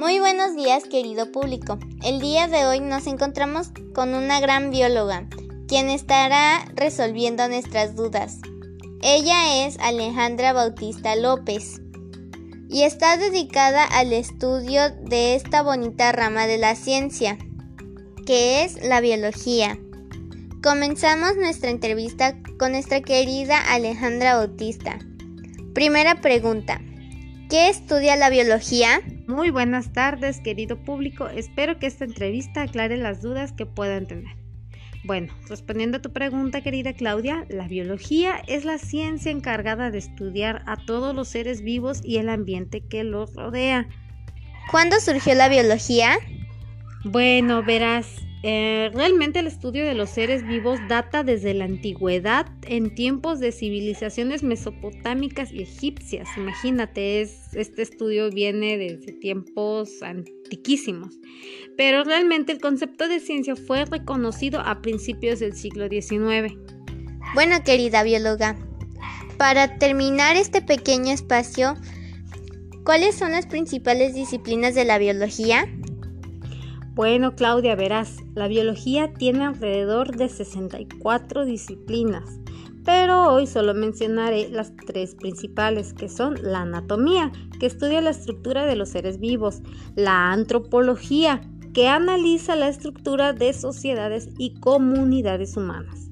Muy buenos días querido público. El día de hoy nos encontramos con una gran bióloga, quien estará resolviendo nuestras dudas. Ella es Alejandra Bautista López y está dedicada al estudio de esta bonita rama de la ciencia, que es la biología. Comenzamos nuestra entrevista con nuestra querida Alejandra Bautista. Primera pregunta. ¿Qué estudia la biología? Muy buenas tardes, querido público. Espero que esta entrevista aclare las dudas que puedan tener. Bueno, respondiendo a tu pregunta, querida Claudia, la biología es la ciencia encargada de estudiar a todos los seres vivos y el ambiente que los rodea. ¿Cuándo surgió la biología? Bueno, verás, eh, realmente el estudio de los seres vivos data desde la antigüedad en tiempos de civilizaciones mesopotámicas y egipcias. Imagínate, este estudio viene desde tiempos antiquísimos. Pero realmente el concepto de ciencia fue reconocido a principios del siglo XIX. Bueno, querida bióloga, para terminar este pequeño espacio, ¿cuáles son las principales disciplinas de la biología? Bueno, Claudia, verás, la biología tiene alrededor de 64 disciplinas, pero hoy solo mencionaré las tres principales, que son la anatomía, que estudia la estructura de los seres vivos, la antropología, que analiza la estructura de sociedades y comunidades humanas,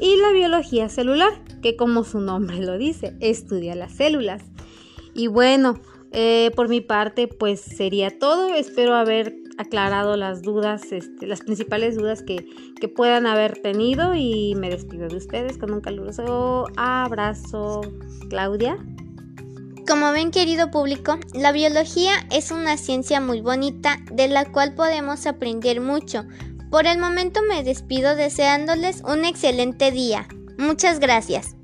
y la biología celular, que como su nombre lo dice, estudia las células. Y bueno, eh, por mi parte, pues sería todo. Espero haber aclarado las dudas, este, las principales dudas que, que puedan haber tenido y me despido de ustedes con un caluroso abrazo. Claudia. Como ven querido público, la biología es una ciencia muy bonita de la cual podemos aprender mucho. Por el momento me despido deseándoles un excelente día. Muchas gracias.